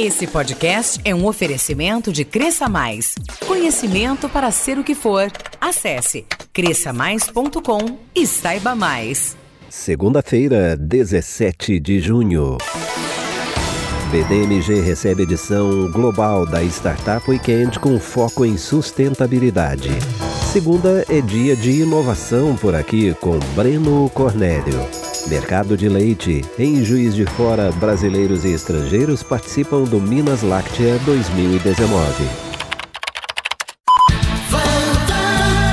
Esse podcast é um oferecimento de Cresça Mais. Conhecimento para ser o que for. Acesse cresçamais.com e saiba mais. Segunda-feira, 17 de junho. BDMG recebe edição global da Startup Weekend com foco em sustentabilidade. Segunda é dia de inovação por aqui com Breno Cornélio. Mercado de leite. Em Juiz de Fora, brasileiros e estrangeiros participam do Minas Láctea 2019.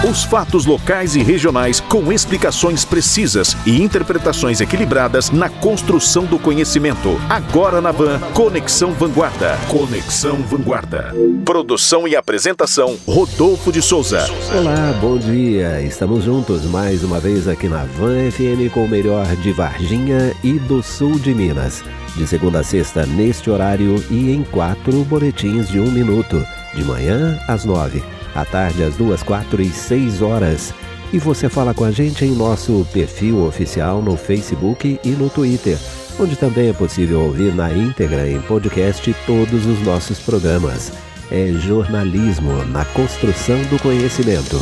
Os fatos locais e regionais com explicações precisas e interpretações equilibradas na construção do conhecimento. Agora na Van, Conexão Vanguarda. Conexão Vanguarda. Produção e apresentação, Rodolfo de Souza. Olá, bom dia. Estamos juntos mais uma vez aqui na Van FM com o melhor de Varginha e do sul de Minas. De segunda a sexta, neste horário e em quatro boletins de um minuto. De manhã às nove à tarde às duas, quatro e seis horas. E você fala com a gente em nosso perfil oficial no Facebook e no Twitter, onde também é possível ouvir na íntegra em podcast todos os nossos programas. É jornalismo na construção do conhecimento.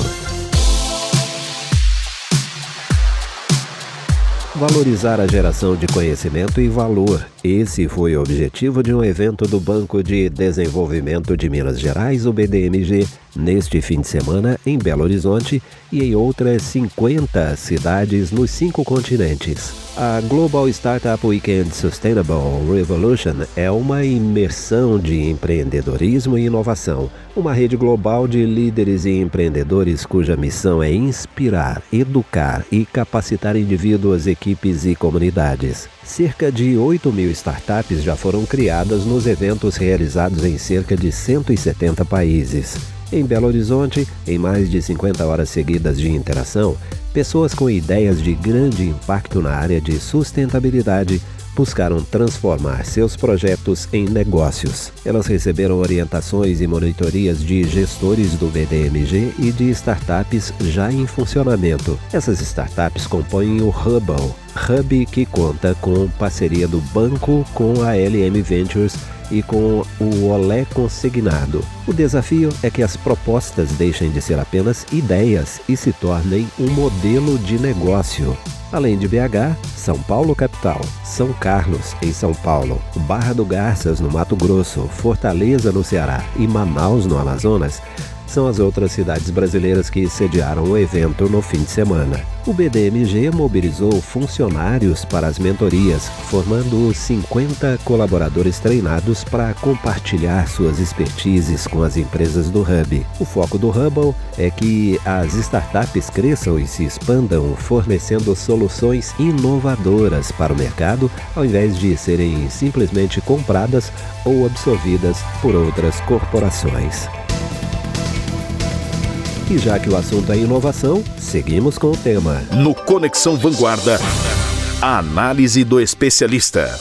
Valorizar a geração de conhecimento e valor. Esse foi o objetivo de um evento do Banco de Desenvolvimento de Minas Gerais, o BDMG, neste fim de semana em Belo Horizonte e em outras 50 cidades nos cinco continentes. A Global Startup Weekend Sustainable Revolution é uma imersão de empreendedorismo e inovação, uma rede global de líderes e empreendedores cuja missão é inspirar, educar e capacitar indivíduos, equipes e comunidades. Cerca de 8 mil startups já foram criadas nos eventos realizados em cerca de 170 países. Em Belo Horizonte, em mais de 50 horas seguidas de interação, pessoas com ideias de grande impacto na área de sustentabilidade buscaram transformar seus projetos em negócios. Elas receberam orientações e monitorias de gestores do BDMG e de startups já em funcionamento. Essas startups compõem o Hubble, hub que conta com parceria do banco com a LM Ventures e com o Olé consignado. O desafio é que as propostas deixem de ser apenas ideias e se tornem um modelo de negócio. Além de BH, São Paulo capital, São Carlos em São Paulo, Barra do Garças no Mato Grosso, Fortaleza no Ceará e Manaus no Amazonas são as outras cidades brasileiras que sediaram o evento no fim de semana. O BDMG mobilizou funcionários para as mentorias, formando 50 colaboradores treinados para compartilhar suas expertises com as empresas do Hub. O foco do Hubble é que as startups cresçam e se expandam, fornecendo soluções inovadoras para o mercado, ao invés de serem simplesmente compradas ou absorvidas por outras corporações. E já que o assunto é inovação, seguimos com o tema. No Conexão Vanguarda, a análise do especialista.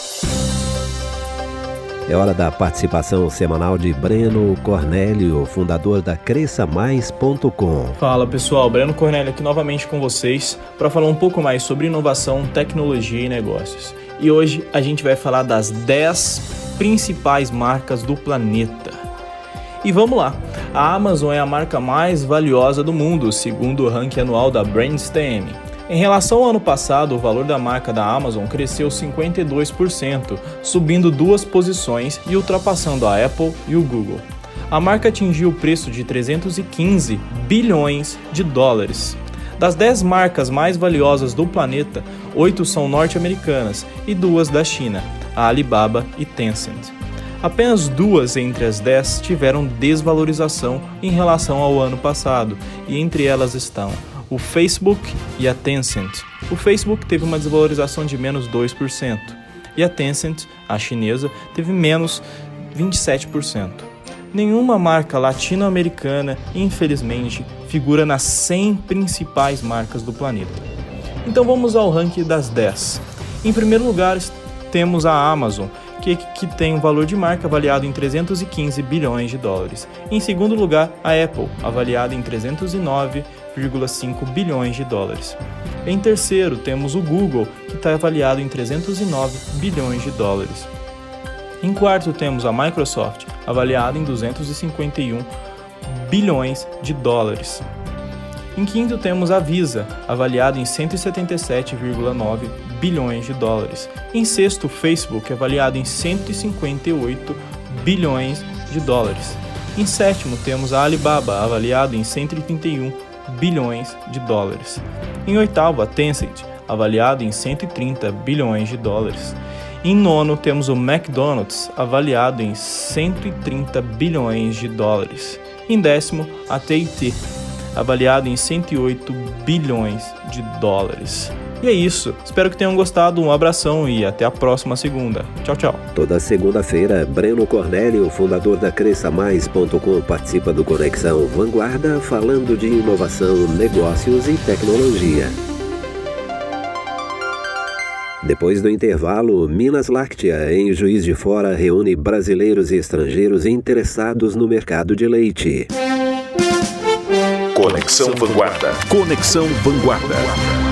É hora da participação semanal de Breno Cornélio, fundador da CresçaMais.com. Fala pessoal, Breno Cornélio aqui novamente com vocês para falar um pouco mais sobre inovação, tecnologia e negócios. E hoje a gente vai falar das 10 principais marcas do planeta. E vamos lá. A Amazon é a marca mais valiosa do mundo, segundo o ranking anual da Brainstem. Em relação ao ano passado, o valor da marca da Amazon cresceu 52%, subindo duas posições e ultrapassando a Apple e o Google. A marca atingiu o preço de 315 bilhões de dólares. Das 10 marcas mais valiosas do planeta, oito são norte-americanas e duas da China, a Alibaba e Tencent. Apenas duas entre as dez tiveram desvalorização em relação ao ano passado, e entre elas estão o Facebook e a Tencent. O Facebook teve uma desvalorização de menos 2%, e a Tencent, a chinesa, teve menos 27%. Nenhuma marca latino-americana, infelizmente, figura nas 100 principais marcas do planeta. Então vamos ao ranking das 10. Em primeiro lugar, temos a Amazon, que, que tem um valor de marca avaliado em 315 bilhões de dólares. Em segundo lugar, a Apple, avaliada em 309,5 bilhões de dólares. Em terceiro, temos o Google, que está avaliado em 309 bilhões de dólares. Em quarto, temos a Microsoft, avaliada em 251 bilhões de dólares. Em quinto, temos a Visa, avaliada em 177,9 bilhões de dólares. Em sexto, o Facebook, avaliado em 158 bilhões de dólares. Em sétimo, temos a Alibaba, avaliado em 131 bilhões de dólares. Em oitavo, a Tencent, avaliado em 130 bilhões de dólares. Em nono, temos o McDonald's, avaliado em 130 bilhões de dólares. Em décimo, a TIT, avaliado em 108 bilhões de dólares. E é isso. Espero que tenham gostado. Um abração e até a próxima segunda. Tchau, tchau. Toda segunda-feira, Breno Cornélio, fundador da CresçaMais.com, participa do Conexão Vanguarda, falando de inovação, negócios e tecnologia. Depois do intervalo, Minas Láctea, em Juiz de Fora, reúne brasileiros e estrangeiros interessados no mercado de leite. Conexão Vanguarda. Conexão Vanguarda.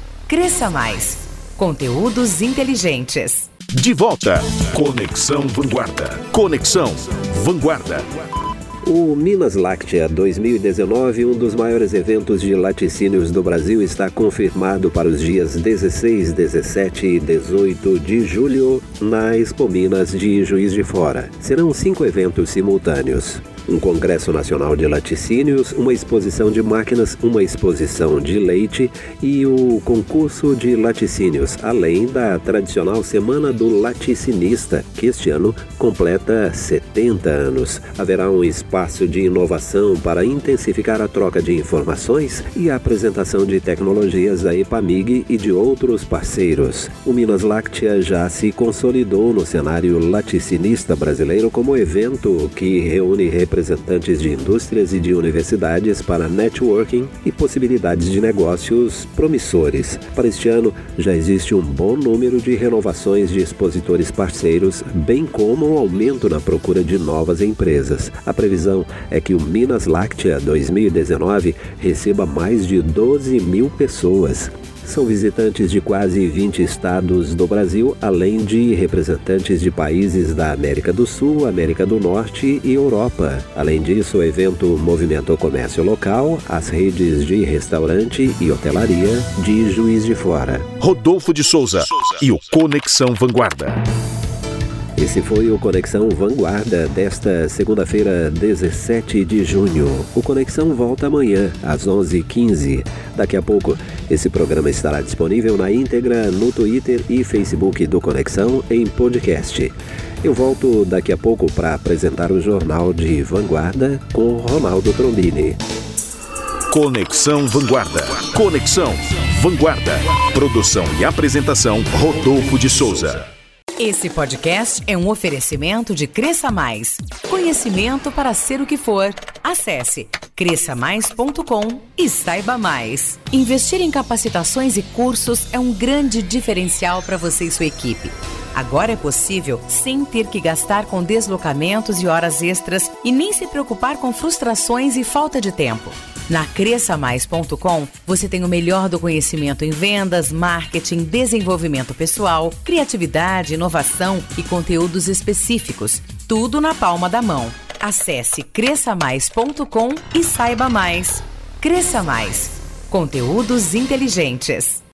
Cresça Mais. Conteúdos inteligentes. De volta. Conexão Vanguarda. Conexão Vanguarda. O Minas Láctea 2019, um dos maiores eventos de laticínios do Brasil, está confirmado para os dias 16, 17 e 18 de julho na Expo Minas de Juiz de Fora. Serão cinco eventos simultâneos um Congresso Nacional de Laticínios, uma exposição de máquinas, uma exposição de leite e o concurso de laticínios, além da tradicional Semana do Laticinista, que este ano completa 70 anos. Haverá um espaço de inovação para intensificar a troca de informações e a apresentação de tecnologias da EPAMIG e de outros parceiros. O Minas Láctea já se consolidou no cenário laticinista brasileiro como evento que reúne representantes representantes de indústrias e de universidades para networking e possibilidades de negócios promissores. Para este ano, já existe um bom número de renovações de expositores parceiros, bem como um aumento na procura de novas empresas. A previsão é que o Minas Láctea 2019 receba mais de 12 mil pessoas. São visitantes de quase 20 estados do Brasil, além de representantes de países da América do Sul, América do Norte e Europa. Além disso, o evento movimenta o comércio local, as redes de restaurante e hotelaria de Juiz de Fora. Rodolfo de Souza e o Conexão Vanguarda. Esse foi o Conexão Vanguarda desta segunda-feira, 17 de junho. O Conexão volta amanhã, às 11h15. Daqui a pouco, esse programa estará disponível na íntegra no Twitter e Facebook do Conexão em podcast. Eu volto daqui a pouco para apresentar o Jornal de Vanguarda com Ronaldo Trombini. Conexão Vanguarda. Conexão Vanguarda. Produção e apresentação Rodolfo de Souza. Esse podcast é um oferecimento de Cresça Mais. Conhecimento para ser o que for. Acesse cresçamais.com e saiba mais. Investir em capacitações e cursos é um grande diferencial para você e sua equipe. Agora é possível sem ter que gastar com deslocamentos e horas extras e nem se preocupar com frustrações e falta de tempo. Na cresçamais.com, você tem o melhor do conhecimento em vendas, marketing, desenvolvimento pessoal, criatividade, inovação e conteúdos específicos. Tudo na palma da mão. Acesse cresçamais.com e saiba mais. Cresça Mais. Conteúdos inteligentes.